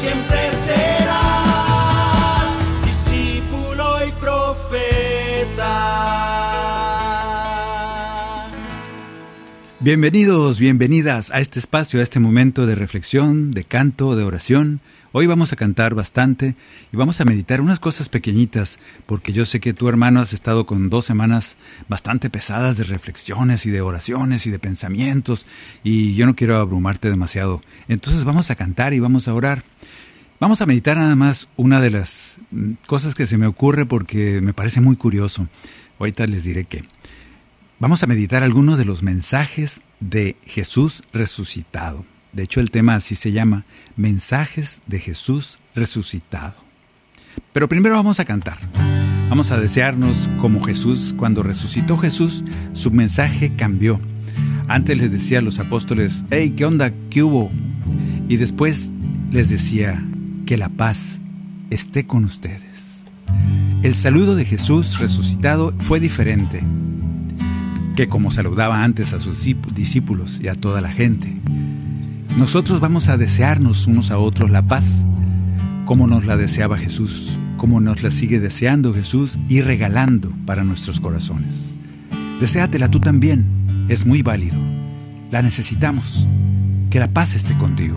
siempre serás discípulo y profeta. Bienvenidos, bienvenidas a este espacio, a este momento de reflexión, de canto, de oración. Hoy vamos a cantar bastante y vamos a meditar unas cosas pequeñitas, porque yo sé que tu hermano has estado con dos semanas bastante pesadas de reflexiones y de oraciones y de pensamientos, y yo no quiero abrumarte demasiado. Entonces vamos a cantar y vamos a orar. Vamos a meditar nada más una de las mm, cosas que se me ocurre porque me parece muy curioso. Ahorita les diré que. Vamos a meditar algunos de los mensajes de Jesús resucitado. De hecho, el tema así se llama, Mensajes de Jesús resucitado. Pero primero vamos a cantar. Vamos a desearnos como Jesús. Cuando resucitó Jesús, su mensaje cambió. Antes les decía a los apóstoles, hey, ¿qué onda? ¿Qué hubo? Y después les decía, que la paz esté con ustedes. El saludo de Jesús resucitado fue diferente que como saludaba antes a sus discípulos y a toda la gente. Nosotros vamos a desearnos unos a otros la paz, como nos la deseaba Jesús, como nos la sigue deseando Jesús y regalando para nuestros corazones. Deséatela tú también, es muy válido. La necesitamos. Que la paz esté contigo.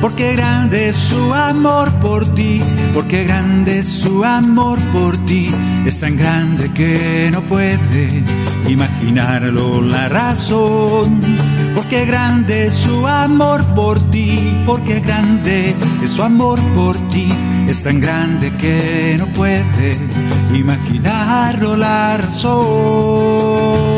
Porque grande es su amor por ti, porque grande es su amor por ti, es tan grande que no puede imaginarlo la razón. Porque grande es su amor por ti, porque grande es su amor por ti, es tan grande que no puede imaginarlo la razón.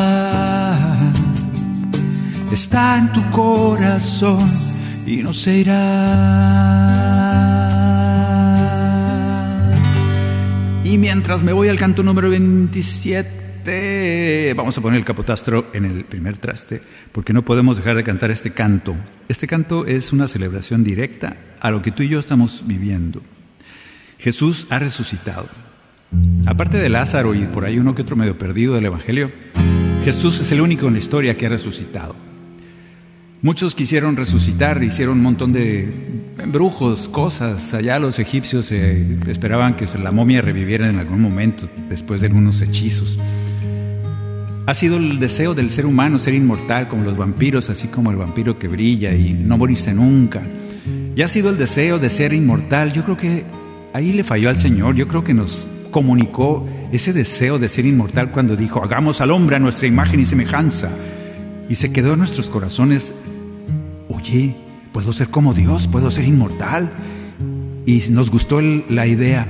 está en tu corazón y no se irá. Y mientras me voy al canto número 27, vamos a poner el capotastro en el primer traste, porque no podemos dejar de cantar este canto. Este canto es una celebración directa a lo que tú y yo estamos viviendo. Jesús ha resucitado. Aparte de Lázaro y por ahí uno que otro medio perdido del Evangelio, Jesús es el único en la historia que ha resucitado. Muchos quisieron resucitar, hicieron un montón de brujos, cosas. Allá los egipcios eh, esperaban que la momia reviviera en algún momento después de algunos hechizos. Ha sido el deseo del ser humano ser inmortal como los vampiros, así como el vampiro que brilla y no morirse nunca. Y ha sido el deseo de ser inmortal. Yo creo que ahí le falló al Señor. Yo creo que nos comunicó ese deseo de ser inmortal cuando dijo, hagamos al hombre a nuestra imagen y semejanza. Y se quedó en nuestros corazones oye, puedo ser como Dios, puedo ser inmortal. Y nos gustó la idea,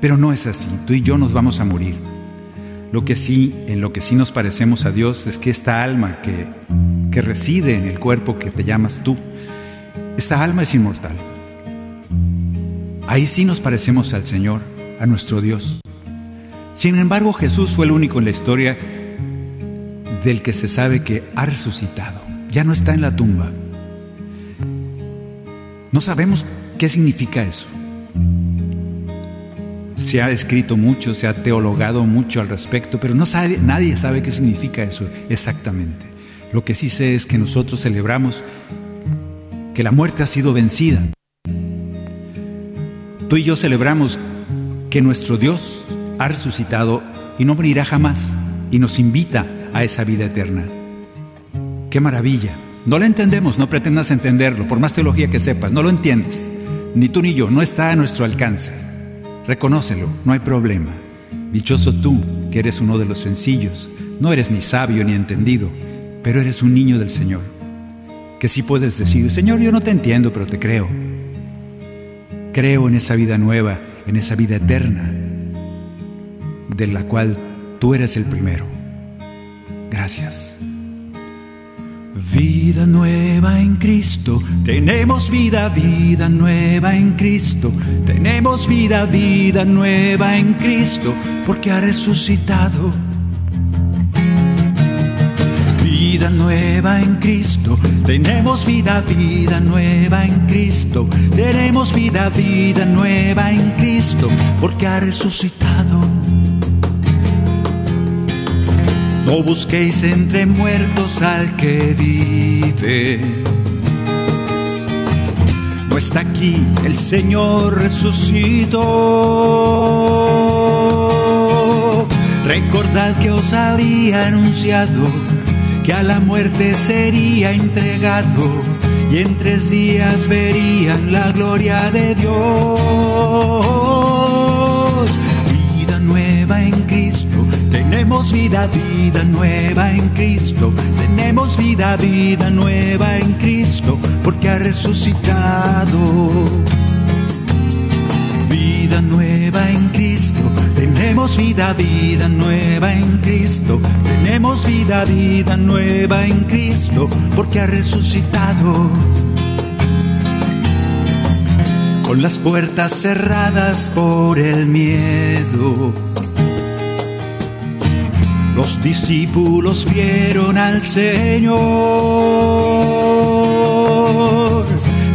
pero no es así, tú y yo nos vamos a morir. Lo que sí, en lo que sí nos parecemos a Dios es que esta alma que, que reside en el cuerpo que te llamas tú, esta alma es inmortal. Ahí sí nos parecemos al Señor, a nuestro Dios. Sin embargo, Jesús fue el único en la historia del que se sabe que ha resucitado. Ya no está en la tumba. No sabemos qué significa eso. Se ha escrito mucho, se ha teologado mucho al respecto, pero no sabe, nadie sabe qué significa eso exactamente. Lo que sí sé es que nosotros celebramos que la muerte ha sido vencida. Tú y yo celebramos que nuestro Dios ha resucitado y no morirá jamás y nos invita a esa vida eterna. ¡Qué maravilla! No lo entendemos, no pretendas entenderlo, por más teología que sepas, no lo entiendes. Ni tú ni yo, no está a nuestro alcance. Reconócelo, no hay problema. Dichoso tú, que eres uno de los sencillos, no eres ni sabio ni entendido, pero eres un niño del Señor. Que sí puedes decir, Señor, yo no te entiendo, pero te creo. Creo en esa vida nueva, en esa vida eterna, de la cual tú eres el primero. Gracias. Vida nueva en Cristo, tenemos vida, vida nueva en Cristo, tenemos vida, vida nueva en Cristo, porque ha resucitado. Vida nueva en Cristo, tenemos vida, vida nueva en Cristo, tenemos vida, vida nueva en Cristo, porque ha resucitado. No busquéis entre muertos al que vive. No está aquí, el Señor resucitó. Recordad que os había anunciado que a la muerte sería entregado y en tres días verían la gloria de Dios. En Cristo tenemos vida, vida nueva en Cristo. Tenemos vida, vida nueva en Cristo, porque ha resucitado. Vida nueva en Cristo. Tenemos vida, vida nueva en Cristo. Tenemos vida, vida nueva en Cristo, porque ha resucitado. Con las puertas cerradas por el miedo los discípulos vieron al Señor.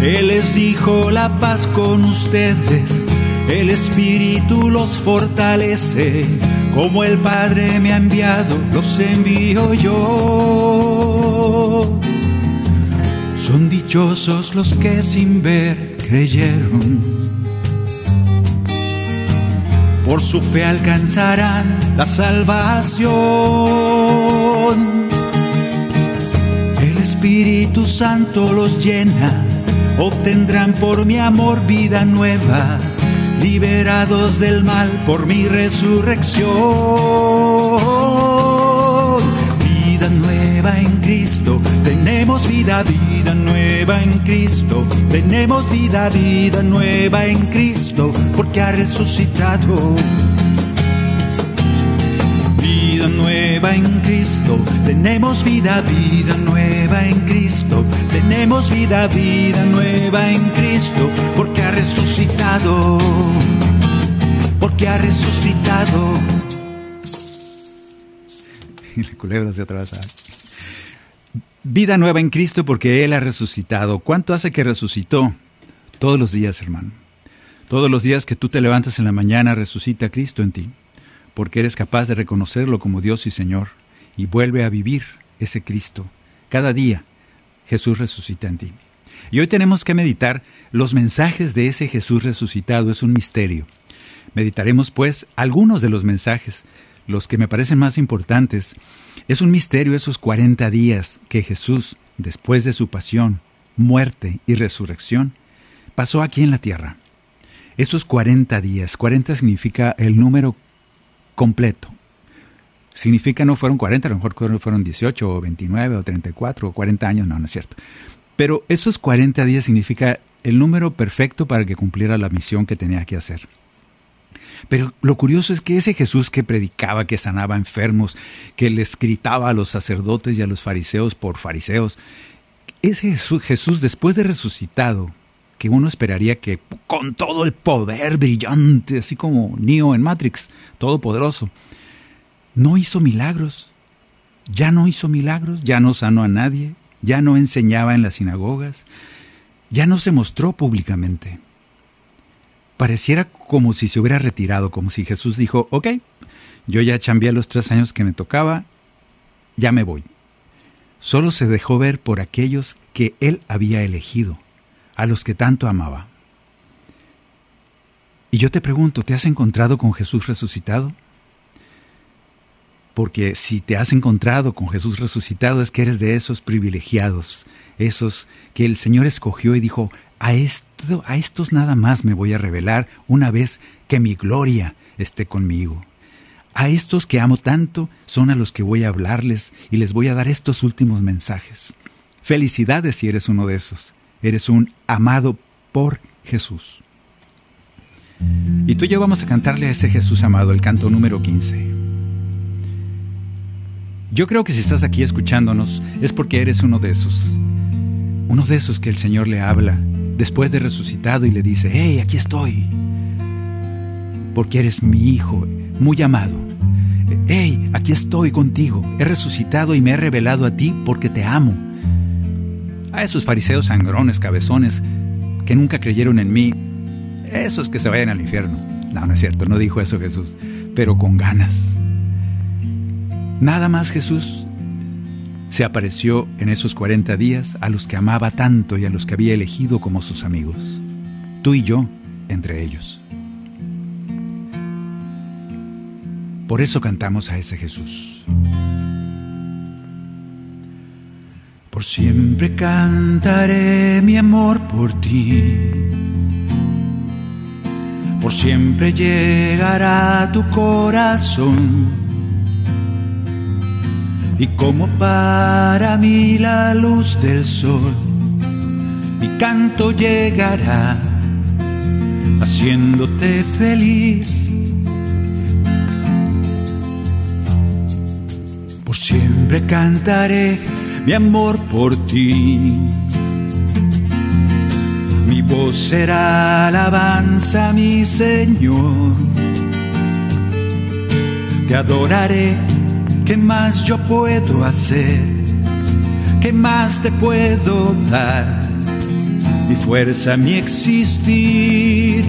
Él les dijo la paz con ustedes, el Espíritu los fortalece, como el Padre me ha enviado, los envío yo. Son dichosos los que sin ver creyeron por su fe alcanzarán la salvación. El Espíritu Santo los llena, obtendrán por mi amor vida nueva, liberados del mal por mi resurrección. Vida nueva en Cristo, tenemos vida, vida nueva en Cristo, tenemos vida, vida nueva en Cristo, porque ha resucitado. Vida nueva en Cristo, tenemos vida, vida nueva en Cristo, tenemos vida, vida nueva en Cristo, porque ha resucitado, porque ha resucitado. Y se. Vida nueva en Cristo porque Él ha resucitado. ¿Cuánto hace que resucitó? Todos los días, hermano. Todos los días que tú te levantas en la mañana, resucita Cristo en ti, porque eres capaz de reconocerlo como Dios y Señor, y vuelve a vivir ese Cristo. Cada día Jesús resucita en ti. Y hoy tenemos que meditar los mensajes de ese Jesús resucitado. Es un misterio. Meditaremos pues algunos de los mensajes los que me parecen más importantes, es un misterio esos 40 días que Jesús, después de su pasión, muerte y resurrección, pasó aquí en la tierra. Esos 40 días, 40 significa el número completo. Significa no fueron 40, a lo mejor fueron 18 o 29 o 34 o 40 años, no, no es cierto. Pero esos 40 días significa el número perfecto para que cumpliera la misión que tenía que hacer. Pero lo curioso es que ese Jesús que predicaba, que sanaba enfermos, que les gritaba a los sacerdotes y a los fariseos por fariseos, ese Jesús, después de resucitado, que uno esperaría que con todo el poder brillante, así como Neo en Matrix, todopoderoso, no hizo milagros. Ya no hizo milagros, ya no sanó a nadie, ya no enseñaba en las sinagogas, ya no se mostró públicamente. Pareciera como si se hubiera retirado, como si Jesús dijo, ok, yo ya chambié los tres años que me tocaba, ya me voy. Solo se dejó ver por aquellos que él había elegido, a los que tanto amaba. Y yo te pregunto, ¿te has encontrado con Jesús resucitado? Porque si te has encontrado con Jesús resucitado es que eres de esos privilegiados, esos que el Señor escogió y dijo, a, esto, a estos nada más me voy a revelar una vez que mi gloria esté conmigo. A estos que amo tanto son a los que voy a hablarles y les voy a dar estos últimos mensajes. Felicidades si eres uno de esos. Eres un amado por Jesús. Y tú y yo vamos a cantarle a ese Jesús amado el canto número 15. Yo creo que si estás aquí escuchándonos es porque eres uno de esos. Uno de esos que el Señor le habla después de resucitado y le dice, hey, aquí estoy. Porque eres mi hijo, muy amado. Hey, aquí estoy contigo. He resucitado y me he revelado a ti porque te amo. A esos fariseos sangrones, cabezones, que nunca creyeron en mí, esos que se vayan al infierno. No, no es cierto, no dijo eso Jesús, pero con ganas. Nada más Jesús se apareció en esos 40 días a los que amaba tanto y a los que había elegido como sus amigos. Tú y yo entre ellos. Por eso cantamos a ese Jesús. Por siempre cantaré mi amor por ti. Por siempre llegará tu corazón. Y como para mí la luz del sol, mi canto llegará haciéndote feliz Siempre cantaré mi amor por ti. Mi voz será alabanza, mi Señor. Te adoraré, ¿qué más yo puedo hacer? ¿Qué más te puedo dar? Mi fuerza, mi existir.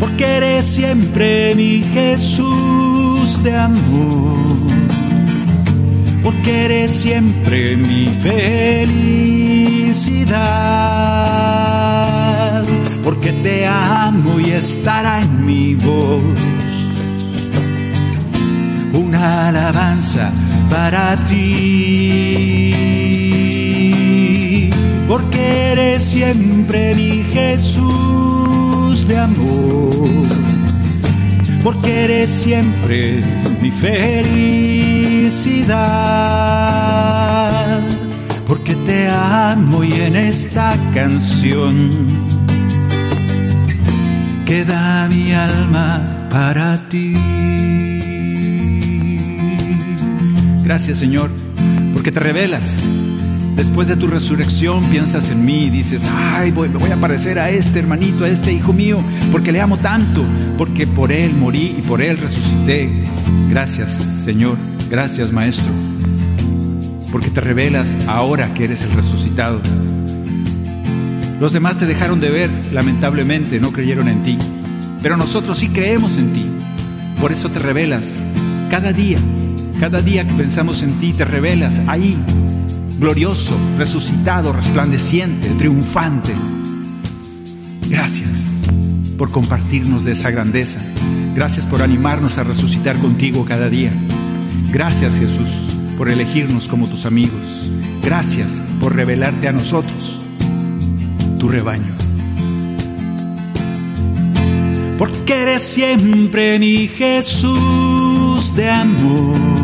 Porque eres siempre mi Jesús de amor, porque eres siempre mi felicidad, porque te amo y estará en mi voz una alabanza para ti, porque eres siempre mi Jesús de amor. Porque eres siempre mi felicidad, porque te amo y en esta canción queda mi alma para ti. Gracias Señor, porque te revelas Después de tu resurrección piensas en mí y dices, ay, voy, me voy a parecer a este hermanito, a este hijo mío, porque le amo tanto, porque por él morí y por él resucité. Gracias, Señor, gracias, Maestro, porque te revelas ahora que eres el resucitado. Los demás te dejaron de ver, lamentablemente, no creyeron en ti, pero nosotros sí creemos en ti. Por eso te revelas cada día, cada día que pensamos en ti, te revelas ahí glorioso, resucitado, resplandeciente, triunfante. Gracias por compartirnos de esa grandeza. Gracias por animarnos a resucitar contigo cada día. Gracias Jesús por elegirnos como tus amigos. Gracias por revelarte a nosotros, tu rebaño. Porque eres siempre mi Jesús de amor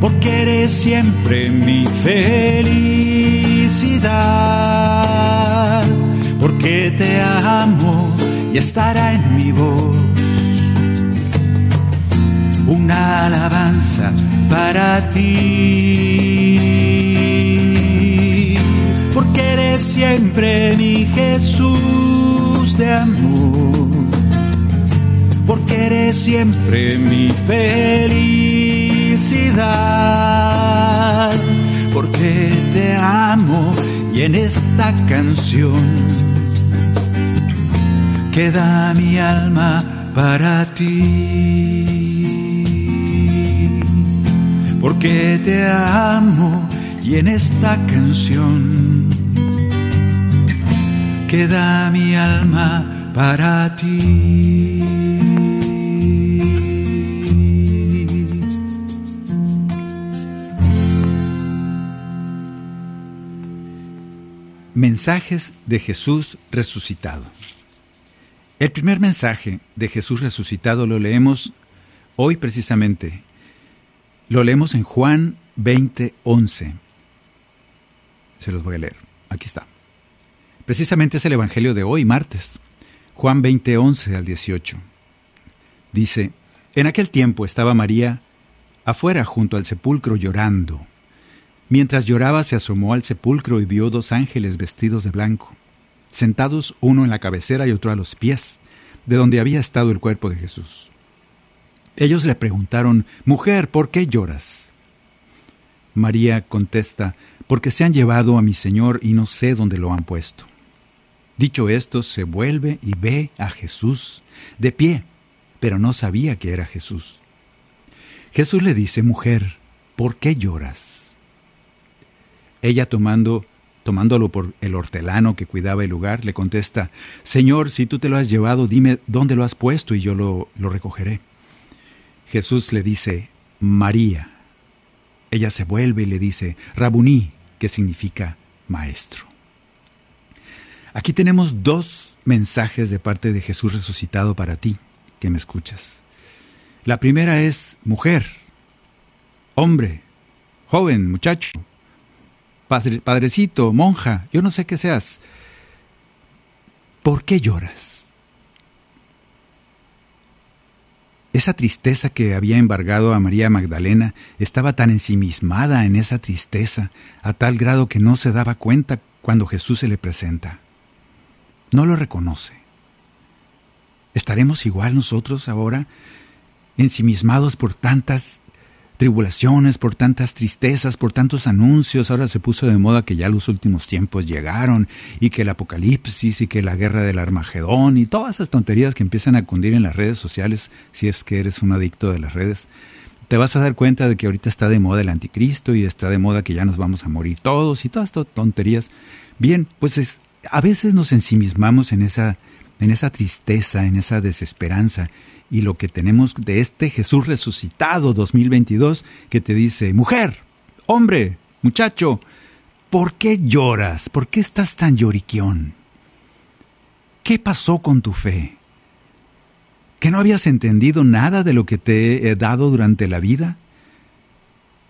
porque eres siempre mi felicidad, porque te amo y estará en mi voz una alabanza para ti, porque eres siempre mi Jesús de amor, porque eres siempre mi porque te amo y en esta canción queda mi alma para ti. Porque te amo y en esta canción queda mi alma para ti. Mensajes de Jesús resucitado. El primer mensaje de Jesús resucitado lo leemos hoy precisamente. Lo leemos en Juan 20:11. Se los voy a leer. Aquí está. Precisamente es el Evangelio de hoy, martes. Juan 20:11 al 18. Dice, en aquel tiempo estaba María afuera junto al sepulcro llorando. Mientras lloraba se asomó al sepulcro y vio dos ángeles vestidos de blanco, sentados uno en la cabecera y otro a los pies, de donde había estado el cuerpo de Jesús. Ellos le preguntaron, Mujer, ¿por qué lloras? María contesta, Porque se han llevado a mi Señor y no sé dónde lo han puesto. Dicho esto, se vuelve y ve a Jesús de pie, pero no sabía que era Jesús. Jesús le dice, Mujer, ¿por qué lloras? Ella tomando tomándolo por el hortelano que cuidaba el lugar, le contesta, Señor, si tú te lo has llevado, dime dónde lo has puesto y yo lo, lo recogeré. Jesús le dice, María. Ella se vuelve y le dice, Rabuní, que significa maestro. Aquí tenemos dos mensajes de parte de Jesús resucitado para ti, que me escuchas. La primera es, mujer, hombre, joven, muchacho, padrecito, monja, yo no sé qué seas, ¿por qué lloras? Esa tristeza que había embargado a María Magdalena estaba tan ensimismada en esa tristeza, a tal grado que no se daba cuenta cuando Jesús se le presenta. No lo reconoce. ¿Estaremos igual nosotros ahora, ensimismados por tantas tribulaciones, por tantas tristezas, por tantos anuncios. Ahora se puso de moda que ya los últimos tiempos llegaron y que el apocalipsis y que la guerra del Armagedón y todas esas tonterías que empiezan a cundir en las redes sociales, si es que eres un adicto de las redes. Te vas a dar cuenta de que ahorita está de moda el anticristo y está de moda que ya nos vamos a morir todos y todas estas tonterías. Bien, pues es, a veces nos ensimismamos en esa, en esa tristeza, en esa desesperanza y lo que tenemos de este Jesús resucitado 2022 que te dice, mujer, hombre, muchacho, ¿por qué lloras? ¿Por qué estás tan lloriquión? ¿Qué pasó con tu fe? ¿Que no habías entendido nada de lo que te he dado durante la vida?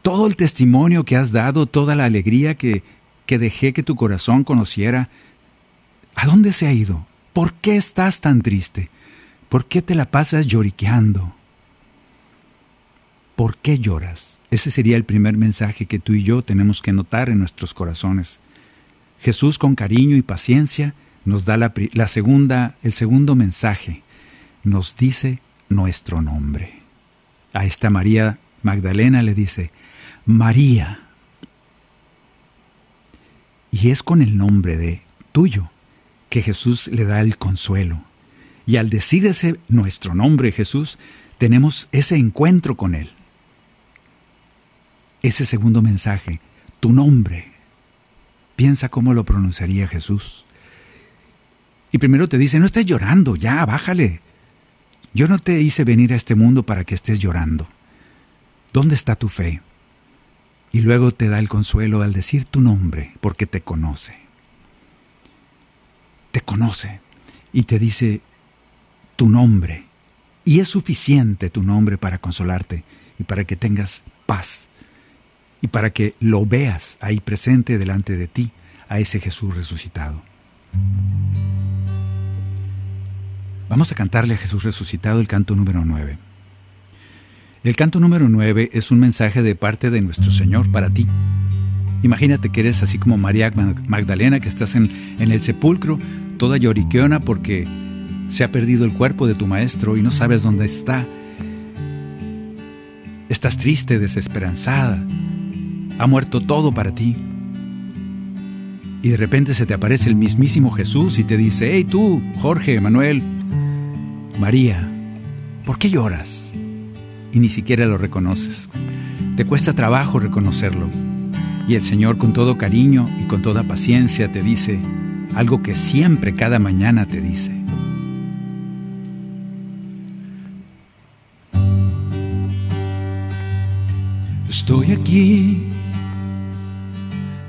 Todo el testimonio que has dado, toda la alegría que, que dejé que tu corazón conociera, ¿a dónde se ha ido? ¿Por qué estás tan triste? ¿Por qué te la pasas lloriqueando? ¿Por qué lloras? Ese sería el primer mensaje que tú y yo tenemos que notar en nuestros corazones. Jesús con cariño y paciencia nos da la, la segunda, el segundo mensaje. Nos dice nuestro nombre. A esta María Magdalena le dice, María. Y es con el nombre de tuyo que Jesús le da el consuelo, y al decir ese nuestro nombre Jesús, tenemos ese encuentro con Él. Ese segundo mensaje, tu nombre. Piensa cómo lo pronunciaría Jesús. Y primero te dice, no estés llorando, ya, bájale. Yo no te hice venir a este mundo para que estés llorando. ¿Dónde está tu fe? Y luego te da el consuelo al decir tu nombre, porque te conoce. Te conoce y te dice, tu nombre. Y es suficiente tu nombre para consolarte y para que tengas paz y para que lo veas ahí presente delante de ti, a ese Jesús resucitado. Vamos a cantarle a Jesús resucitado el canto número 9. El canto número 9 es un mensaje de parte de nuestro Señor para ti. Imagínate que eres así como María Magdalena, que estás en, en el sepulcro, toda lloriqueona porque se ha perdido el cuerpo de tu maestro y no sabes dónde está. Estás triste, desesperanzada. ha muerto todo para ti. Y de repente se te aparece el mismísimo Jesús y te dice, hey tú, Jorge, Manuel, María, ¿por qué lloras? Y ni siquiera lo reconoces. Te cuesta trabajo reconocerlo. Y el Señor con todo cariño y con toda paciencia te dice algo que siempre cada mañana te dice. Estoy aquí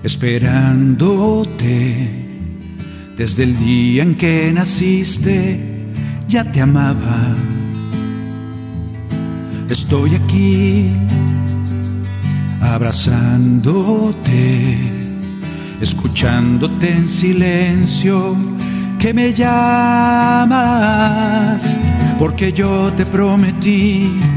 esperándote desde el día en que naciste, ya te amaba. Estoy aquí abrazándote, escuchándote en silencio, que me llamas, porque yo te prometí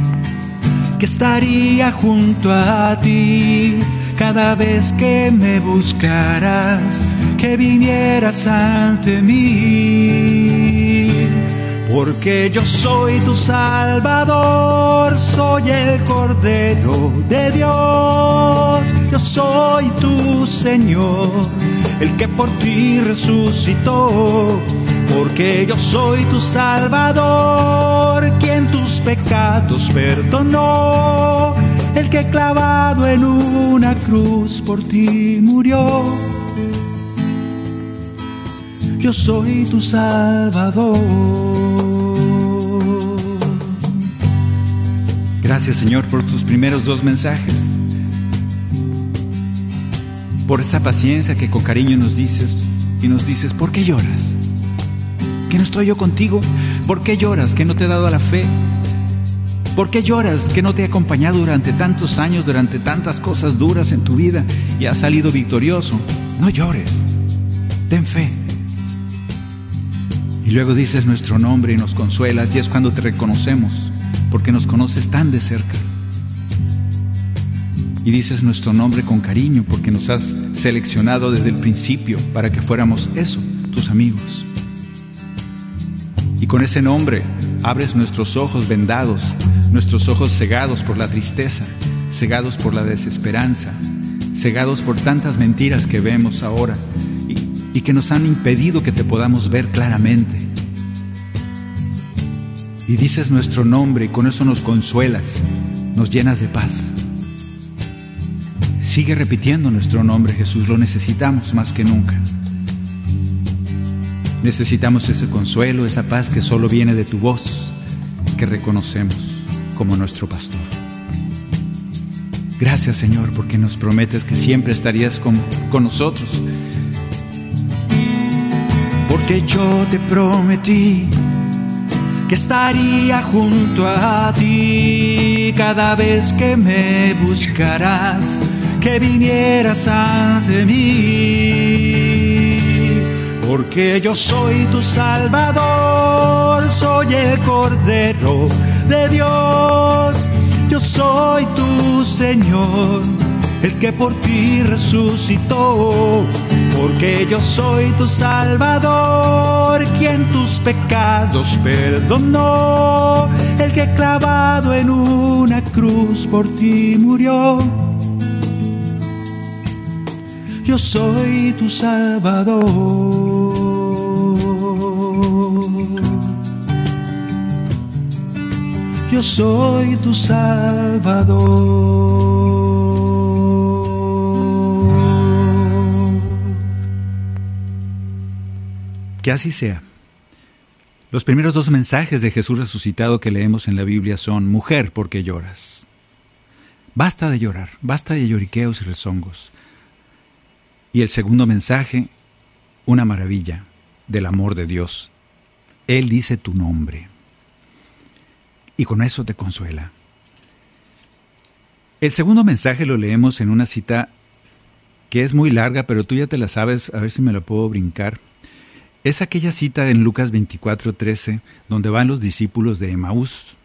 que estaría junto a ti cada vez que me buscaras, que vinieras ante mí. Porque yo soy tu Salvador, soy el Cordero de Dios, yo soy tu Señor, el que por ti resucitó porque yo soy tu Salvador, quien tus pecados perdonó, el que clavado en una cruz por ti murió. Yo soy tu Salvador. Gracias Señor por tus primeros dos mensajes, por esa paciencia que con cariño nos dices y nos dices, ¿por qué lloras? ¿Que no estoy yo contigo? ¿Por qué lloras que no te he dado la fe? ¿Por qué lloras que no te he acompañado durante tantos años, durante tantas cosas duras en tu vida y has salido victorioso? No llores, ten fe. Y luego dices nuestro nombre y nos consuelas y es cuando te reconocemos, porque nos conoces tan de cerca. Y dices nuestro nombre con cariño, porque nos has seleccionado desde el principio para que fuéramos eso, tus amigos. Y con ese nombre abres nuestros ojos vendados, nuestros ojos cegados por la tristeza, cegados por la desesperanza, cegados por tantas mentiras que vemos ahora y, que nos han impedido que te podamos ver claramente. Y dices nuestro nombre y con eso nos consuelas, nos llenas de paz. Sigue repitiendo nuestro nombre, Jesús, lo necesitamos más que nunca. Necesitamos ese consuelo, esa paz que solo viene de tu voz, que reconocemos como nuestro pastor. Gracias Señor porque nos prometes que siempre estarías con, con nosotros. Porque yo te prometí que estaría junto a ti cada vez que me buscarás, que vinieras ante mí porque yo soy tu Salvador, soy el Cordero de Dios, yo soy tu Señor, el que por ti resucitó, porque yo soy tu Salvador, quien tus pecados perdonó, el que clavado en una cruz por ti murió. Yo soy tu Salvador. Yo soy tu Salvador. Que así sea. Los primeros dos mensajes de Jesús resucitado que leemos en la Biblia son, Mujer, ¿por qué lloras? Basta de llorar, basta de lloriqueos y rezongos. Y el segundo mensaje, una maravilla del amor de Dios. Él dice tu nombre. Y con eso te consuela. El segundo mensaje lo leemos en una cita que es muy larga, pero tú ya te la sabes, a ver si me la puedo brincar. Es aquella cita en Lucas 24:13, donde van los discípulos de Emaús,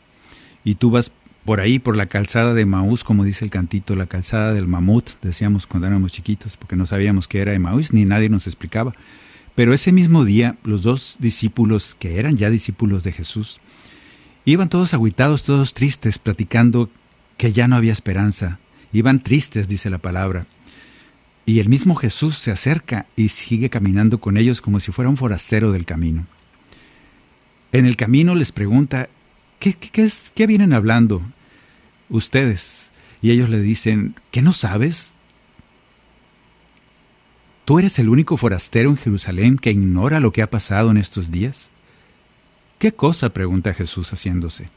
y tú vas por ahí, por la calzada de Maús, como dice el cantito, la calzada del mamut, decíamos cuando éramos chiquitos, porque no sabíamos qué era Maús, ni nadie nos explicaba. Pero ese mismo día, los dos discípulos, que eran ya discípulos de Jesús, iban todos aguitados, todos tristes, platicando que ya no había esperanza, Iban tristes, dice la palabra. Y el mismo Jesús se acerca y sigue caminando con ellos como si fuera un forastero del camino. En el camino les pregunta, ¿qué, qué, qué vienen hablando ustedes? Y ellos le dicen, ¿qué no sabes? ¿Tú eres el único forastero en Jerusalén que ignora lo que ha pasado en estos días? ¿Qué cosa? pregunta Jesús haciéndose.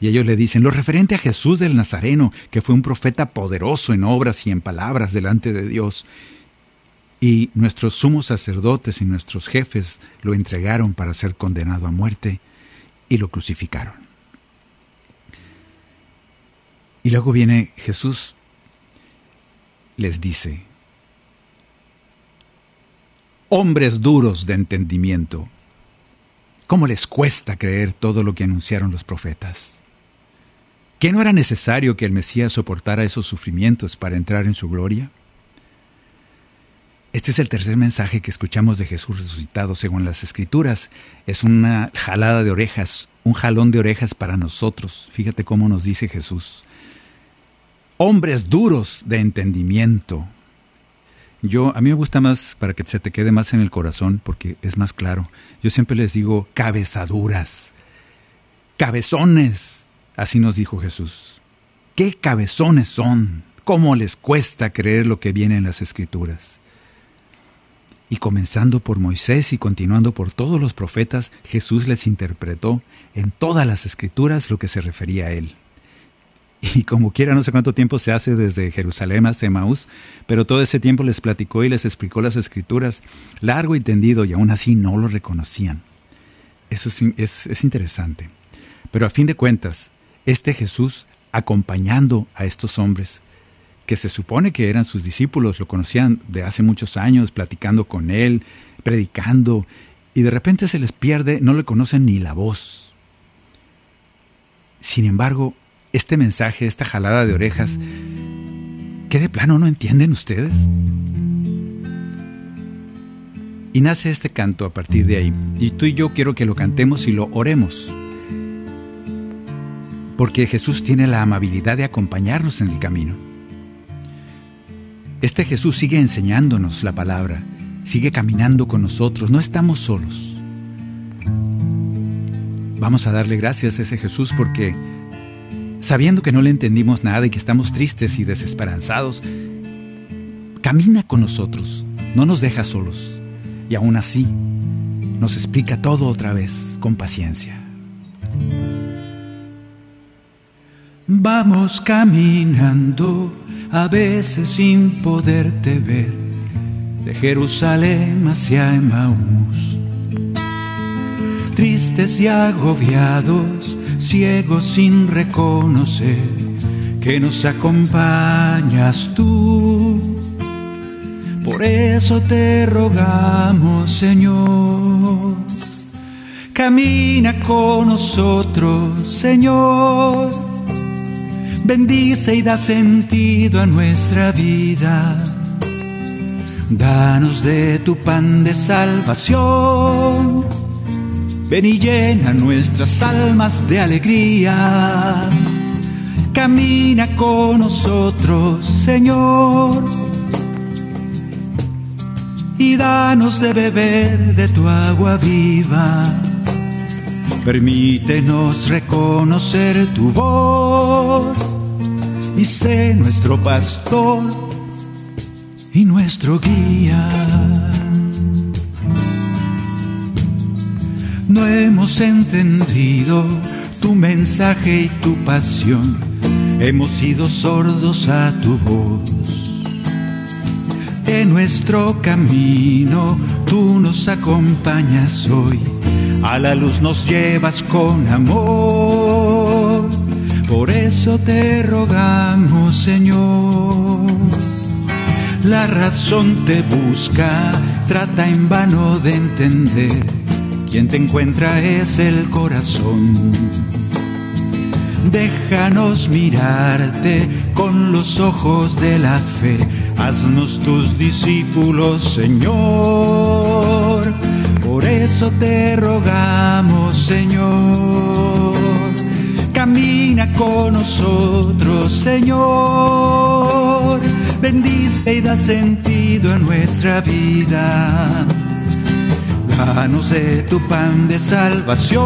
Y ellos le dicen, lo referente a Jesús del Nazareno, que fue un profeta poderoso en obras y en palabras delante de Dios. Y nuestros sumos sacerdotes y nuestros jefes lo entregaron para ser condenado a muerte y lo crucificaron. Y luego viene Jesús, les dice, hombres duros de entendimiento, ¿cómo les cuesta creer todo lo que anunciaron los profetas? ¿Que no era necesario que el Mesías soportara esos sufrimientos para entrar en su gloria? Este es el tercer mensaje que escuchamos de Jesús resucitado según las Escrituras. Es una jalada de orejas, un jalón de orejas para nosotros. Fíjate cómo nos dice Jesús. Hombres duros de entendimiento. Yo, a mí me gusta más, para que se te quede más en el corazón, porque es más claro. Yo siempre les digo cabezaduras, cabezones Así nos dijo Jesús. ¿Qué cabezones son? ¿Cómo les cuesta creer lo que viene en las escrituras? Y comenzando por Moisés y continuando por todos los profetas, Jesús les interpretó en todas las escrituras lo que se refería a él. Y como quiera, no sé cuánto tiempo se hace desde Jerusalén hasta Emaús, pero todo ese tiempo les platicó y les explicó las escrituras largo y tendido y aún así no lo reconocían. Eso es, es, es interesante. Pero a fin de cuentas, este Jesús acompañando a estos hombres, que se supone que eran sus discípulos, lo conocían de hace muchos años, platicando con él, predicando, y de repente se les pierde, no le conocen ni la voz. Sin embargo, este mensaje, esta jalada de orejas, ¿qué de plano no entienden ustedes? Y nace este canto a partir de ahí. Y tú y yo quiero que lo cantemos y lo oremos porque Jesús tiene la amabilidad de acompañarnos en el camino. Este Jesús sigue enseñándonos la palabra, sigue caminando con nosotros, no estamos solos. Vamos a darle gracias a ese Jesús porque, sabiendo que no le entendimos nada y que estamos tristes y desesperanzados, camina con nosotros, no nos deja solos y aún así nos explica todo otra vez con paciencia. Vamos caminando, a veces sin poderte ver, de Jerusalén hacia Emaús. Tristes y agobiados, ciegos sin reconocer que nos acompañas tú. Por eso te rogamos, Señor, camina con nosotros, Señor bendice y da sentido a nuestra vida. Danos de tu pan de salvación. Ven y llena nuestras almas de alegría. Camina con nosotros, Señor. Y danos de beber de tu agua viva Permítenos reconocer tu voz y sé nuestro pastor y nuestro guía. No hemos entendido tu mensaje y tu pasión, hemos sido sordos a tu voz. En nuestro camino tú nos acompañas hoy a la luz nos llevas con amor. Por eso te rogamos, Señor. La razón te busca, trata en vano de entender. Quien te encuentra es el corazón. Déjanos mirarte con los ojos de la fe. Haznos tus discípulos, Señor por eso te rogamos, Señor, Camina con nosotros, Señor. Bendice y da sentido a nuestra vida. Danos de tu pan de salvación.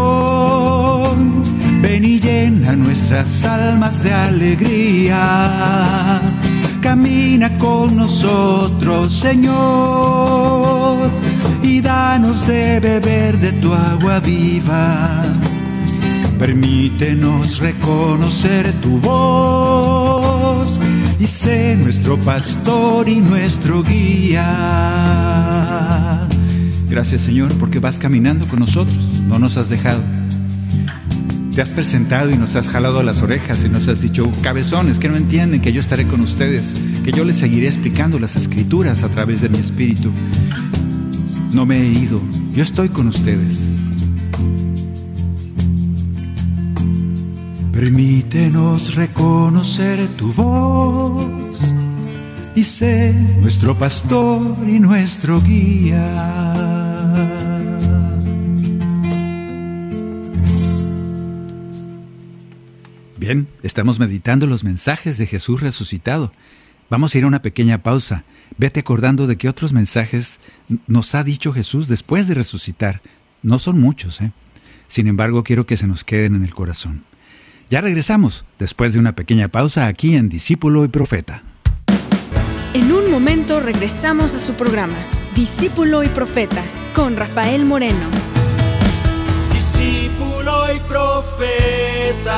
Ven y llena nuestras almas de alegría. Camina con nosotros, Señor, y danos de beber de tu agua viva Permítenos reconocer tu voz y sé nuestro pastor y nuestro guía. Gracias Señor porque vas caminando con nosotros, no nos has dejado. Te has presentado y nos has jalado las orejas y nos has dicho, cabezones que no entienden que yo estaré con ustedes, que yo les seguiré explicando las escrituras a través de mi espíritu. No me he ido, yo estoy con ustedes. Permítenos reconocer tu voz y sé nuestro pastor y nuestro guía. Bien, estamos meditando los mensajes de Jesús resucitado. Vamos a ir a una pequeña pausa. Vete acordando de que otros mensajes nos ha dicho Jesús después de resucitar. No son muchos, ¿eh? Sin embargo, quiero que se nos queden en el corazón. Ya regresamos después de una pequeña pausa aquí en Discípulo y Profeta. Momento regresamos a su programa, Discípulo y Profeta, con Rafael Moreno. Discípulo y Profeta.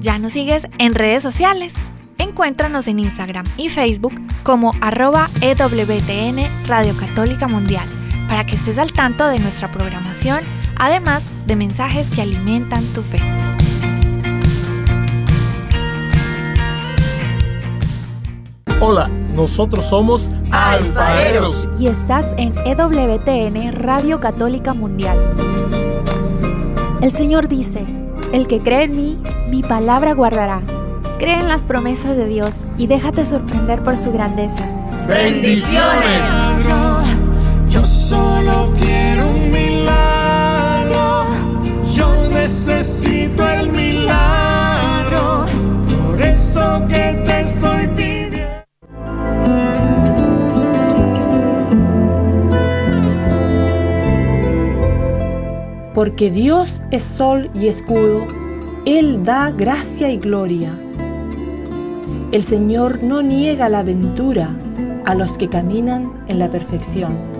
¿Ya nos sigues en redes sociales? Encuéntranos en Instagram y Facebook como arroba EWTN Radio Católica Mundial para que estés al tanto de nuestra programación, además de mensajes que alimentan tu fe. Hola, nosotros somos alfareros y estás en EWTN Radio Católica Mundial. El Señor dice, el que cree en mí, mi palabra guardará Cree en las promesas de Dios y déjate sorprender por su grandeza. Bendiciones. Yo solo quiero necesito el milagro. Por eso que te estoy pidiendo. Porque Dios es sol y escudo, Él da gracia y gloria. El Señor no niega la aventura a los que caminan en la perfección.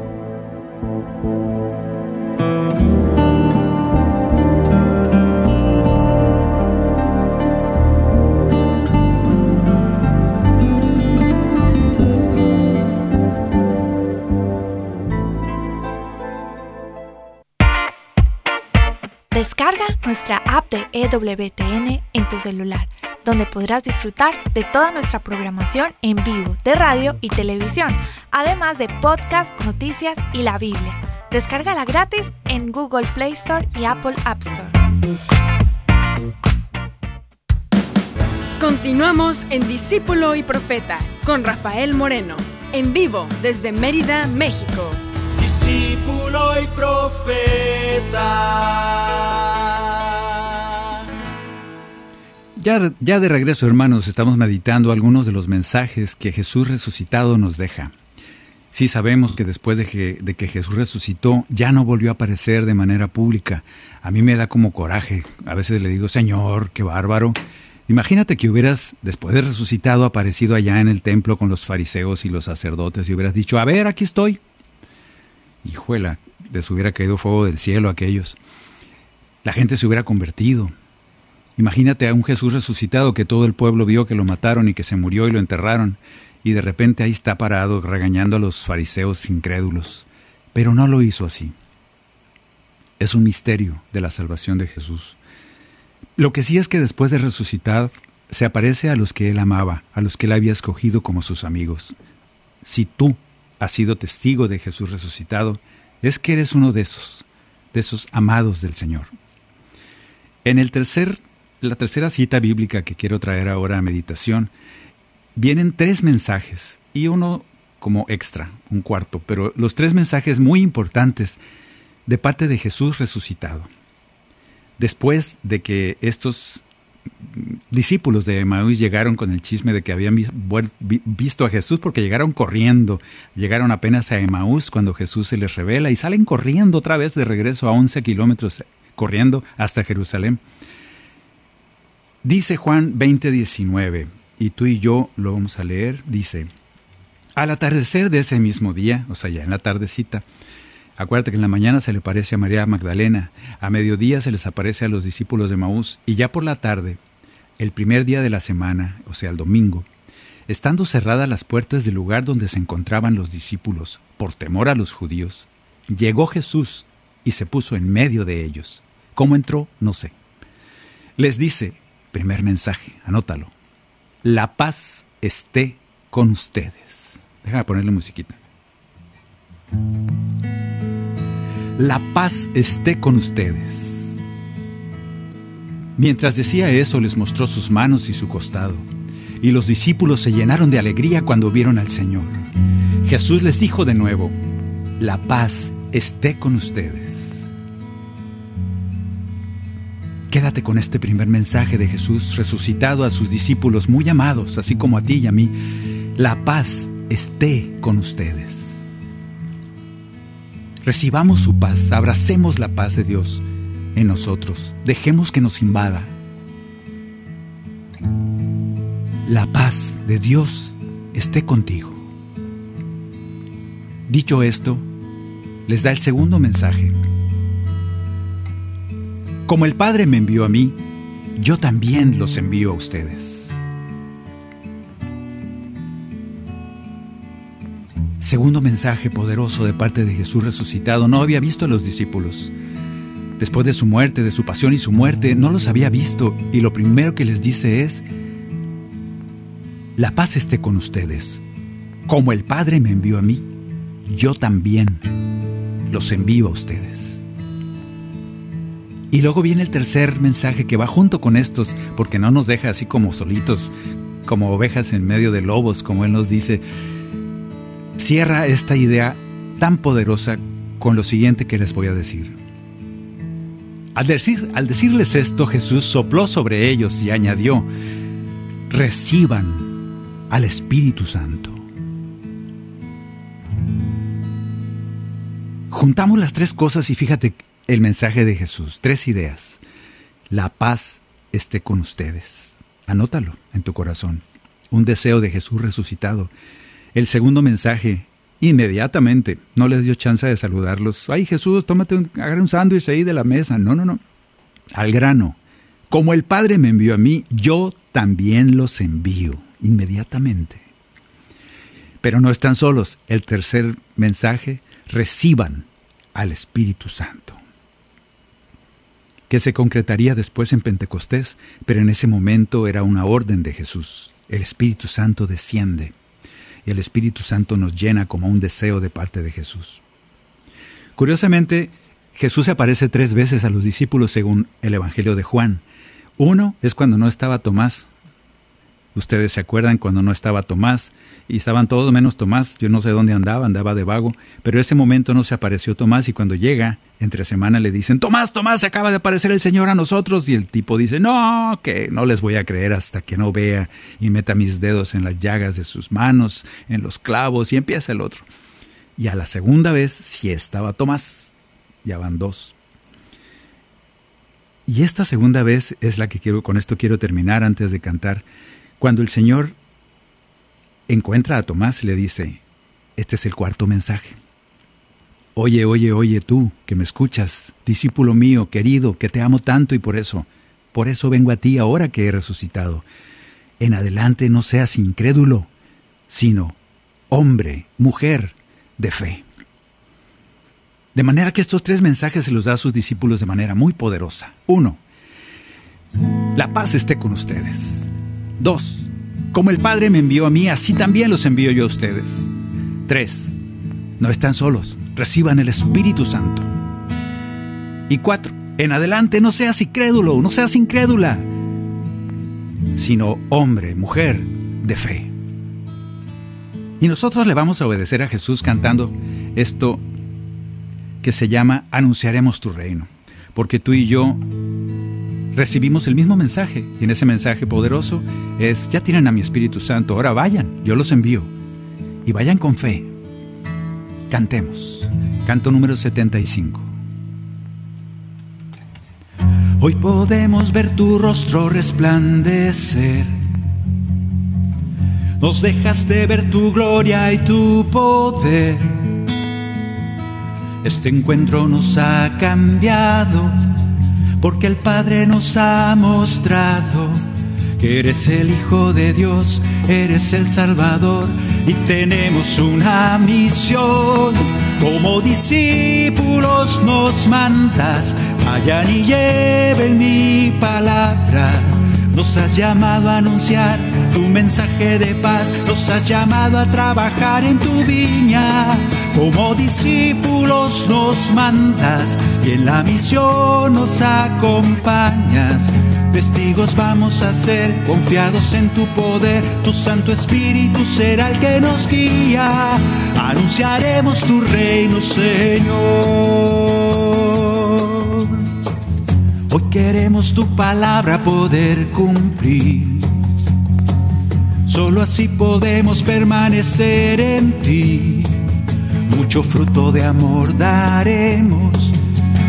Descarga nuestra app de EWTN en tu celular donde podrás disfrutar de toda nuestra programación en vivo de radio y televisión, además de podcast, noticias y la Biblia. Descárgala gratis en Google Play Store y Apple App Store. Continuamos en Discípulo y Profeta con Rafael Moreno, en vivo desde Mérida, México. Discípulo y Profeta. Ya, de regreso, hermanos, estamos meditando algunos de los mensajes que Jesús resucitado nos deja. Sí sabemos que después de que, Jesús resucitó, ya no volvió a aparecer de manera pública. A mí me da como coraje. A veces le digo, Señor, qué bárbaro. Imagínate que hubieras, después de resucitado, aparecido allá en el templo con los fariseos y los sacerdotes y hubieras dicho, a ver, aquí estoy. Hijuela, les hubiera caído fuego del cielo a aquellos. La gente se hubiera convertido, Imagínate a un Jesús resucitado que todo el pueblo vio que lo mataron y que se murió y lo enterraron, y de repente ahí está parado regañando a los fariseos incrédulos. Pero no lo hizo así. Es un misterio de la salvación de Jesús. Lo que sí es que después de resucitar, se aparece a los que él amaba, a los que él había escogido como sus amigos. Si tú has sido testigo de Jesús resucitado, es que eres uno de esos, de esos amados del Señor. En el tercer la tercera cita bíblica que quiero traer ahora a meditación, vienen tres mensajes y uno como extra, un cuarto, pero los tres mensajes muy importantes de parte de Jesús resucitado. Después de que estos discípulos de Emaús llegaron con el chisme de que habían visto a Jesús porque llegaron corriendo, llegaron apenas a Emaús cuando Jesús se les revela y salen corriendo otra vez de regreso a 11 kilómetros, corriendo hasta Jerusalén. Dice Juan 20:19, y tú y yo lo vamos a leer, dice, al atardecer de ese mismo día, o sea, ya en la tardecita, Acuérdate que en la mañana se le aparece a María Magdalena, a mediodía se les aparece a los discípulos de Maús y ya por la tarde, el primer día de la semana, o sea, el domingo, estando cerradas las puertas del lugar donde se encontraban los discípulos, por temor a los judíos, llegó Jesús y se puso en medio de ellos. ¿Cómo entró? No sé. Les dice, primer mensaje, anótalo, la paz esté con ustedes. Déjame ponerle musiquita. La paz esté con ustedes. Mientras decía eso, les mostró sus manos y su costado, y los discípulos se llenaron de alegría cuando vieron al Señor. Jesús les dijo de nuevo, la paz esté con ustedes. Quédate con este primer mensaje de Jesús resucitado a sus discípulos muy amados, así como a ti y a mí. La paz esté con ustedes. Recibamos su paz, abracemos la paz de Dios en nosotros, dejemos que nos invada. La paz de Dios esté contigo. Dicho esto, les da el segundo mensaje. Como el Padre me envió a mí, yo también los envío a ustedes. Segundo mensaje poderoso de parte de Jesús resucitado. No había visto a los discípulos. Después de su muerte, de su pasión y su muerte, no los había visto y lo primero que les dice es, la paz esté con ustedes. Como el Padre me envió a mí, yo también los envío a ustedes. Y luego viene el tercer mensaje que va junto con estos, porque no nos deja así como solitos, como ovejas en medio de lobos, como Él nos dice, cierra esta idea tan poderosa con lo siguiente que les voy a decir. Al, decir, al decirles esto, Jesús sopló sobre ellos y añadió, reciban al Espíritu Santo. Juntamos las tres cosas y fíjate el mensaje de Jesús, tres ideas. La paz esté con ustedes. Anótalo en tu corazón. Un deseo de Jesús resucitado el segundo mensaje, inmediatamente, no les dio chance de saludarlos. Ay Jesús, tómate un, un sándwich ahí de la mesa. No, no, no. Al grano. Como el Padre me envió a mí, yo también los envío inmediatamente. Pero no están solos. El tercer mensaje, reciban al Espíritu Santo. Que se concretaría después en Pentecostés, pero en ese momento era una orden de Jesús. El Espíritu Santo desciende y el Espíritu Santo nos llena como un deseo de parte de Jesús. Curiosamente, Jesús aparece tres veces a los discípulos según el Evangelio de Juan. Uno es cuando no estaba Tomás, Ustedes se acuerdan cuando no estaba Tomás y estaban todos menos Tomás, yo no sé dónde andaba, andaba de vago, pero ese momento no se apareció Tomás y cuando llega, entre semana le dicen, Tomás, Tomás, se acaba de aparecer el Señor a nosotros y el tipo dice, no, que no les voy a creer hasta que no vea y meta mis dedos en las llagas de sus manos, en los clavos y empieza el otro. Y a la segunda vez sí estaba Tomás, ya van dos. Y esta segunda vez es la que quiero, con esto quiero terminar antes de cantar cuando el Señor encuentra a Tomás, le dice, este es el cuarto mensaje. Oye, oye, oye tú, que me escuchas, discípulo mío, querido, que te amo tanto y por eso, por eso vengo a ti ahora que he resucitado. En adelante no seas incrédulo, sino hombre, mujer de fe. De manera que estos tres mensajes se los da a sus discípulos de manera muy poderosa. Uno, la paz esté con ustedes. Dos, como el Padre me envió a mí, así también los envío yo a ustedes. Tres, no están solos, reciban el Espíritu Santo. Y cuatro, en adelante no seas incrédulo, no seas incrédula, sino hombre, mujer de fe. Y nosotros le vamos a obedecer a Jesús cantando esto que se llama Anunciaremos tu reino, porque tú y yo recibimos el mismo mensaje y en ese mensaje poderoso es, ya tienen a mi Espíritu Santo, ahora vayan, yo los envío y vayan con fe. Cantemos. Canto número 75. Hoy podemos ver tu rostro resplandecer. Nos dejaste ver tu gloria y tu poder. Este encuentro nos ha cambiado porque el Padre nos ha mostrado que eres el Hijo de Dios, eres el Salvador y tenemos una misión. Como discípulos nos mandas, vayan y lleven mi palabra. Nos has llamado a anunciar tu mensaje de paz, nos has llamado a trabajar en tu viña como discípulos nos mandas y en la misión nos acompañas. Testigos vamos a ser, confiados en tu poder, tu Santo Espíritu será el que nos guía. Anunciaremos tu reino, Señor. Hoy queremos tu palabra poder cumplir. Solo así podemos permanecer en ti mucho fruto de amor daremos.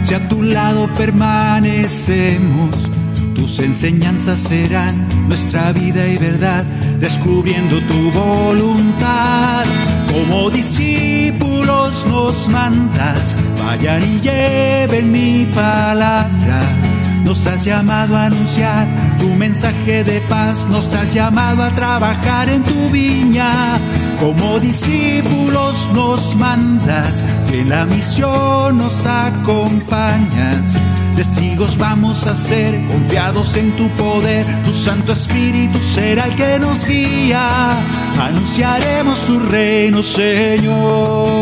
Si a tu lado permanecemos, tus enseñanzas serán nuestra vida y verdad, descubriendo tu voluntad. Como discípulos nos mandas, vayan y lleven mi palabra nos has llamado a anunciar tu mensaje de paz, nos has llamado a trabajar en tu viña. Como discípulos nos mandas, en la misión nos acompañas. Testigos vamos a ser, confiados en tu poder, tu Santo Espíritu será el que nos guía. Anunciaremos tu reino, Señor.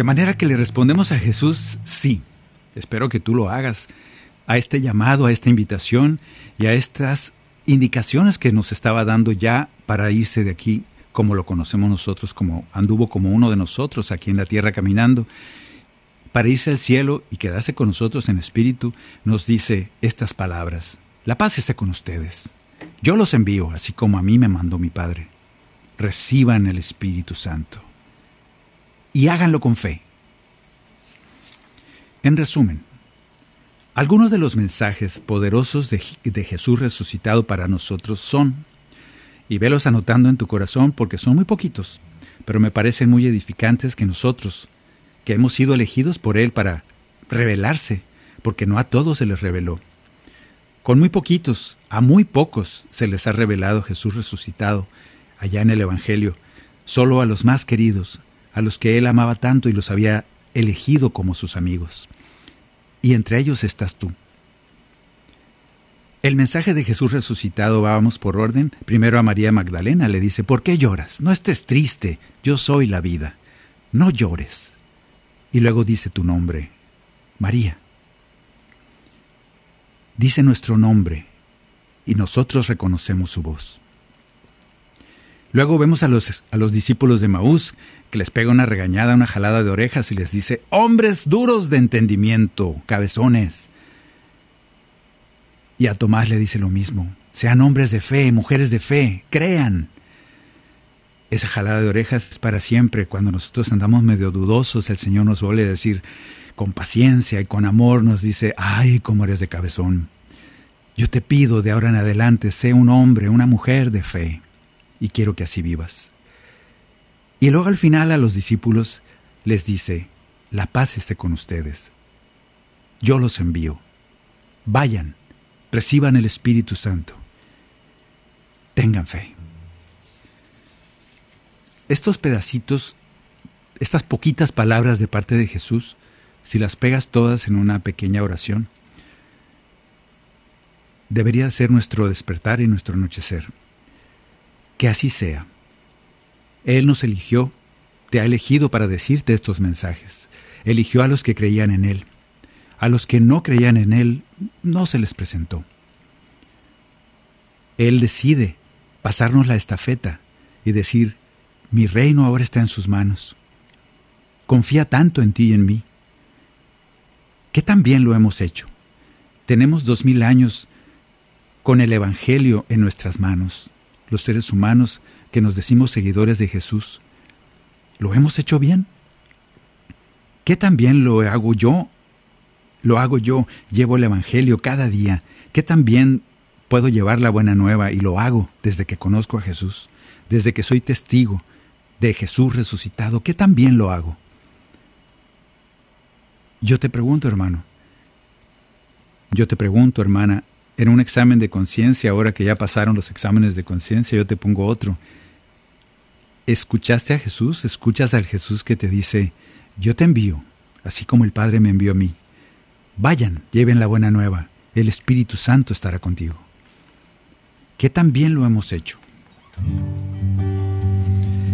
De manera que le respondemos a Jesús, sí. Espero que tú lo hagas a este llamado, a esta invitación y a estas indicaciones que nos estaba dando ya para irse de aquí como lo conocemos nosotros, como anduvo como uno de nosotros aquí en la tierra caminando, para irse al cielo y quedarse con nosotros en espíritu, nos dice estas palabras. La paz esté con ustedes. Yo los envío, así como a mí me mandó mi Padre. Reciban el Espíritu Santo y háganlo con fe. En resumen, algunos de los mensajes poderosos de, de, Jesús resucitado para nosotros son, y velos anotando en tu corazón porque son muy poquitos, pero me parecen muy edificantes que nosotros, que hemos sido elegidos por Él para revelarse, porque no a todos se les reveló. Con muy poquitos, a muy pocos se les ha revelado Jesús resucitado allá en el Evangelio, solo a los más queridos, a los que él amaba tanto y los había elegido como sus amigos. Y entre ellos estás tú. El mensaje de Jesús resucitado, vamos por orden, primero a María Magdalena le dice, ¿por qué lloras? No estés triste, yo soy la vida, no llores. Y luego dice tu nombre, María. Dice nuestro nombre y nosotros reconocemos su voz. Luego vemos a los, a los discípulos de Maús que les pega una regañada, una jalada de orejas y les dice, hombres duros de entendimiento, cabezones. Y a Tomás le dice lo mismo, sean hombres de fe, mujeres de fe, crean. Esa jalada de orejas es para siempre. Cuando nosotros andamos medio dudosos, el Señor nos vuelve a decir, con paciencia y con amor, nos dice, ay, cómo eres de cabezón. Yo te pido de ahora en adelante, sé un hombre, una mujer de fe, y quiero que así vivas. Y luego al final a los discípulos les dice, la paz esté con ustedes. Yo los envío. Vayan, reciban el Espíritu Santo. Tengan fe. Estos pedacitos, estas poquitas palabras de parte de Jesús, si las pegas todas en una pequeña oración, debería ser nuestro despertar y nuestro anochecer. Que así sea. Él nos eligió, te ha elegido para decirte estos mensajes. Eligió a los que creían en Él. A los que no creían en Él, no se les presentó. Él decide pasarnos la estafeta y decir, mi reino ahora está en sus manos. Confía tanto en ti y en mí. ¿Qué tan bien lo hemos hecho? Tenemos dos mil años con el Evangelio en nuestras manos, los seres humanos que nos decimos seguidores de Jesús. ¿Lo hemos hecho bien? ¿Qué tan bien lo hago yo? Lo hago yo, llevo el Evangelio cada día. ¿Qué tan bien puedo llevar la buena nueva y lo hago desde que conozco a Jesús, desde que soy testigo de Jesús resucitado? ¿Qué tan bien lo hago? Yo te pregunto, hermano, yo te pregunto, hermana, en un examen de conciencia, ahora que ya pasaron los exámenes de conciencia, yo te pongo otro. ¿Escuchaste a Jesús? ¿Escuchas al Jesús que te dice, yo te envío, así como el Padre me envió a mí? Vayan, lleven la buena nueva, el Espíritu Santo estará contigo. ¿Qué tan bien lo hemos hecho?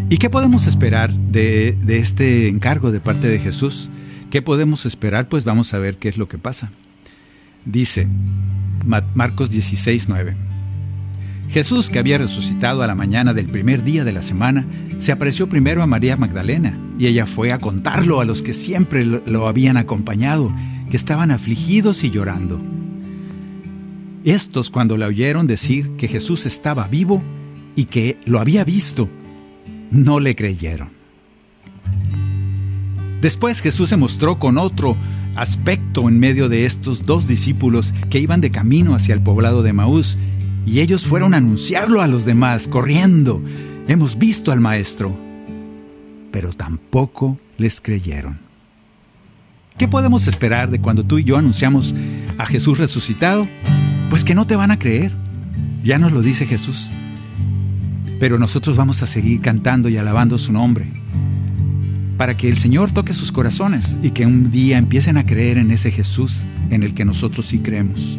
¿Y qué podemos esperar de, este encargo de parte de Jesús? ¿Qué podemos esperar? Pues vamos a ver qué es lo que pasa. Dice Marcos 16, 9. Jesús, que había resucitado a la mañana del primer día de la semana, se apareció primero a María Magdalena, y ella fue a contarlo a los que siempre lo habían acompañado, que estaban afligidos y llorando. Estos, cuando la oyeron decir que Jesús estaba vivo y que lo había visto, no le creyeron. Después Jesús se mostró con otro aspecto en medio de estos dos discípulos que iban de camino hacia el poblado de Maús, y ellos fueron a anunciarlo a los demás, corriendo. Hemos visto al Maestro. Pero tampoco les creyeron. ¿Qué podemos esperar de cuando tú y yo anunciamos a Jesús resucitado? Pues que no te van a creer. Ya nos lo dice Jesús. Pero nosotros vamos a seguir cantando y alabando su nombre para que el Señor toque sus corazones y que un día empiecen a creer en ese Jesús en el que nosotros sí creemos,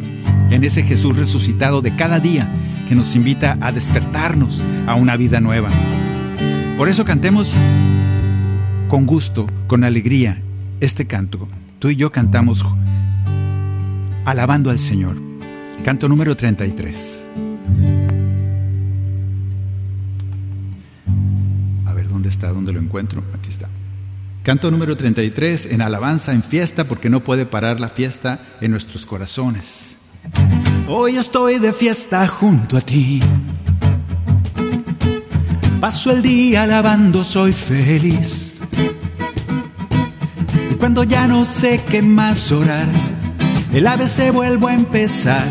en ese Jesús resucitado de cada día que nos invita a despertarnos a una vida nueva. Por eso cantemos con gusto, con alegría, este canto. Tú y yo cantamos alabando al Señor. Canto número 33. A ver, ¿dónde está? ¿Dónde lo encuentro? Aquí está. Canto número 33 en alabanza, en fiesta, porque no puede parar la fiesta en nuestros corazones. Hoy estoy de fiesta junto a ti. Paso el día alabando, soy feliz. Y cuando ya no sé qué más orar, el ave se vuelvo a empezar,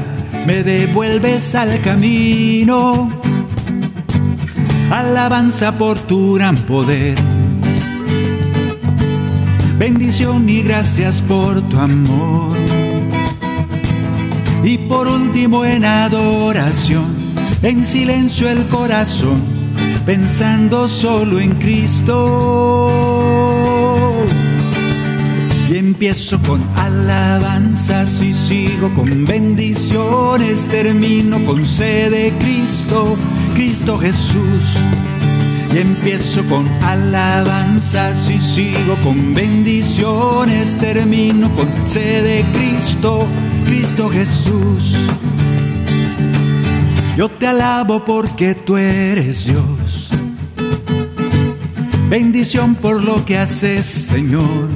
me devuelves al camino. Alabanza por tu gran poder bendición y gracias por tu amor. Y por último en adoración, en silencio el corazón, pensando solo en Cristo. Y empiezo con alabanzas y sigo con bendiciones, termino con sede Cristo, Cristo Jesús y empiezo con alabanzas y sigo con bendiciones, termino con sed de Cristo, Cristo Jesús. Yo te alabo porque tú eres Dios. Bendición por lo que haces, Señor.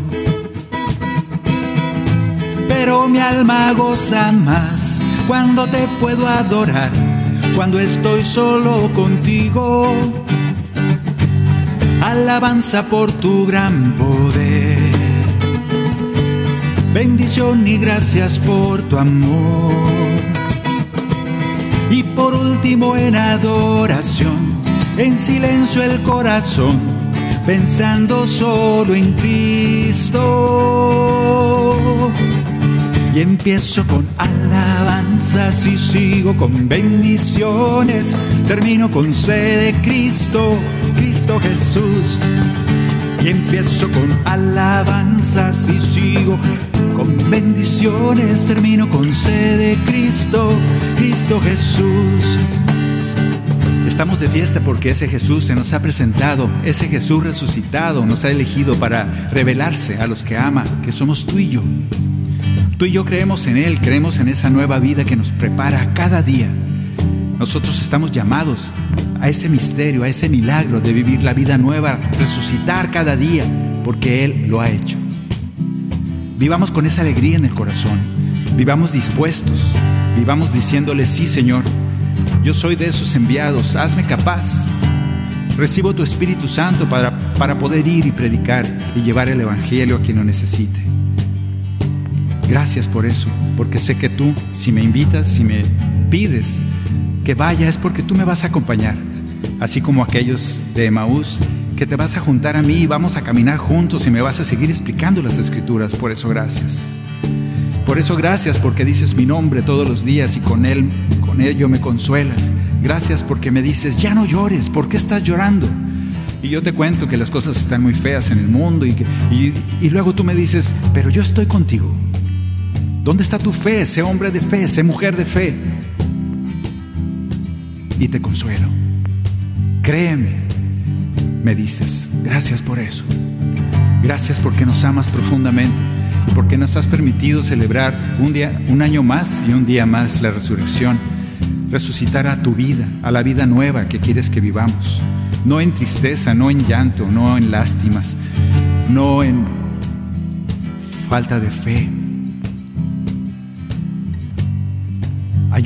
Pero mi alma goza más cuando te puedo adorar, cuando estoy solo contigo alabanza por tu gran poder. Bendición y gracias por tu amor. Y por último en adoración, en silencio el corazón, pensando solo en Cristo. Y empiezo con alabanzas y sigo con bendiciones. Termino con sed de Cristo, Cristo Jesús. Y empiezo con alabanzas y sigo con bendiciones. Termino con sed de Cristo, Cristo Jesús. Estamos de fiesta porque ese Jesús se nos ha presentado, ese Jesús resucitado nos ha elegido para revelarse a los que ama, que somos tú y yo. Tú y yo creemos en Él, creemos en esa nueva vida que nos prepara cada día. Nosotros estamos llamados a ese misterio, a ese milagro de vivir la vida nueva, resucitar cada día, porque Él lo ha hecho. Vivamos con esa alegría en el corazón, vivamos dispuestos, vivamos diciéndole, sí Señor, yo soy de esos enviados, hazme capaz. Recibo tu Espíritu Santo para, para poder ir y predicar y llevar el Evangelio a quien lo necesite. Gracias por eso, porque sé que tú, si me invitas, si me pides que vaya, es porque tú me vas a acompañar, así como aquellos de Emaús, que te vas a juntar a mí y vamos a caminar juntos y me vas a seguir explicando las escrituras. Por eso gracias. Por eso gracias porque dices mi nombre todos los días y con él, con ello me consuelas. Gracias porque me dices, ya no llores, ¿por qué estás llorando? Y yo te cuento que las cosas están muy feas en el mundo y, luego tú me dices, pero yo estoy contigo. ¿Dónde está tu fe? Sé hombre de fe, sé mujer de fe. Y te consuelo. Créeme, me dices, gracias por eso. Gracias porque nos amas profundamente, porque nos has permitido celebrar un día, un año más y un día más la resurrección, resucitar a tu vida, a la vida nueva que quieres que vivamos. No en tristeza, no en llanto, no en lástimas, no en falta de fe,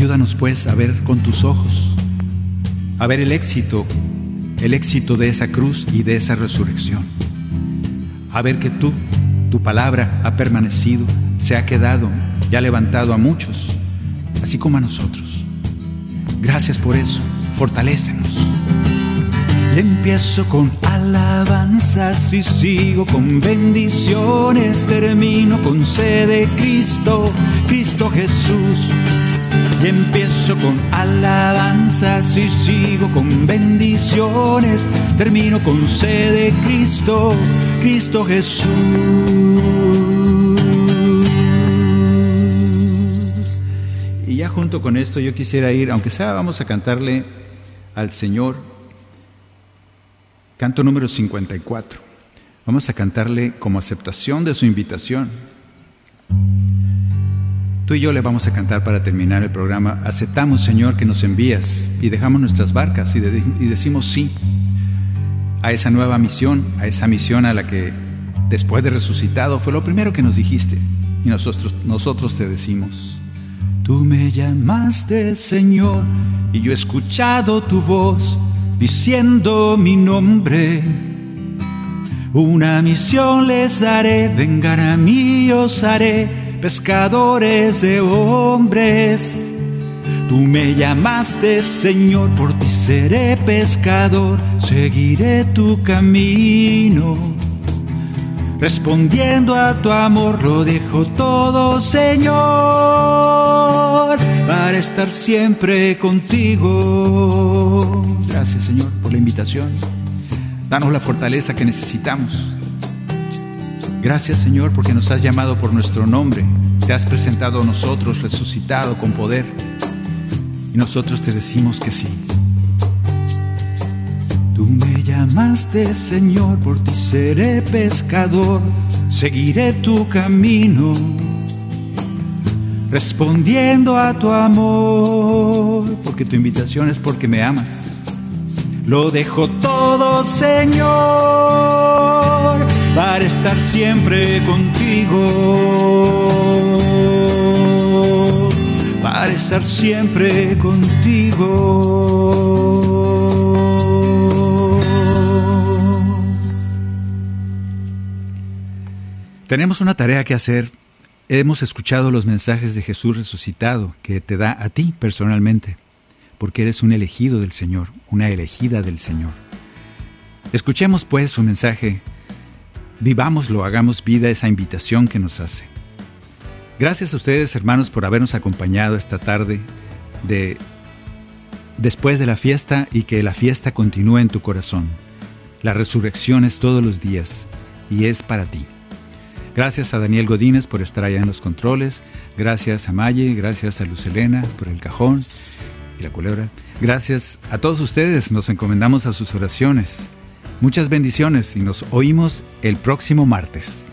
Ayúdanos pues a ver con tus ojos, a ver el éxito, el éxito de esa cruz y de esa resurrección. A ver que tú, tu palabra ha permanecido, se ha quedado y ha levantado a muchos, así como a nosotros. Gracias por eso, fortalécenos. Y empiezo con alabanzas y sigo con bendiciones, termino con sede Cristo, Cristo Jesús y empiezo con alabanzas y sigo con bendiciones. Termino con sede Cristo, Cristo Jesús. Y ya junto con esto yo quisiera ir, aunque sea, vamos a cantarle al Señor. Canto número 54. Vamos a cantarle como aceptación de su invitación. Tú y yo le vamos a cantar para terminar el programa. Aceptamos, Señor, que nos envías y dejamos nuestras barcas y, decimos sí a esa nueva misión, a esa misión a la que después de resucitado fue lo primero que nos dijiste. Y nosotros, nosotros te decimos, tú me llamaste, Señor, y yo he escuchado tu voz diciendo mi nombre. Una misión les daré, vengan a mí, os haré pescadores de hombres. Tú me llamaste Señor, por ti seré pescador, seguiré tu camino. Respondiendo a tu amor lo dejo todo Señor, para estar siempre contigo. Gracias Señor por la invitación. Danos la fortaleza que necesitamos Gracias Señor porque nos has llamado por nuestro nombre, te has presentado a nosotros resucitado con poder y nosotros te decimos que sí. Tú me llamaste Señor, por ti seré pescador, seguiré tu camino, respondiendo a tu amor, porque tu invitación es porque me amas. Lo dejo todo Señor para estar siempre contigo, para estar siempre contigo. Tenemos una tarea que hacer. Hemos escuchado los mensajes de Jesús resucitado que te da a ti personalmente, porque eres un elegido del Señor, una elegida del Señor. Escuchemos pues su mensaje Vivámoslo, hagamos vida esa invitación que nos hace. Gracias a ustedes, hermanos, por habernos acompañado esta tarde de después de la fiesta y que la fiesta continúe en tu corazón. La resurrección es todos los días y es para ti. Gracias a Daniel Godínez por estar allá en los controles. Gracias a Maye, gracias a Luz Elena por el cajón y la culebra. Gracias a todos ustedes, nos encomendamos a sus oraciones. Muchas bendiciones y nos oímos el próximo martes.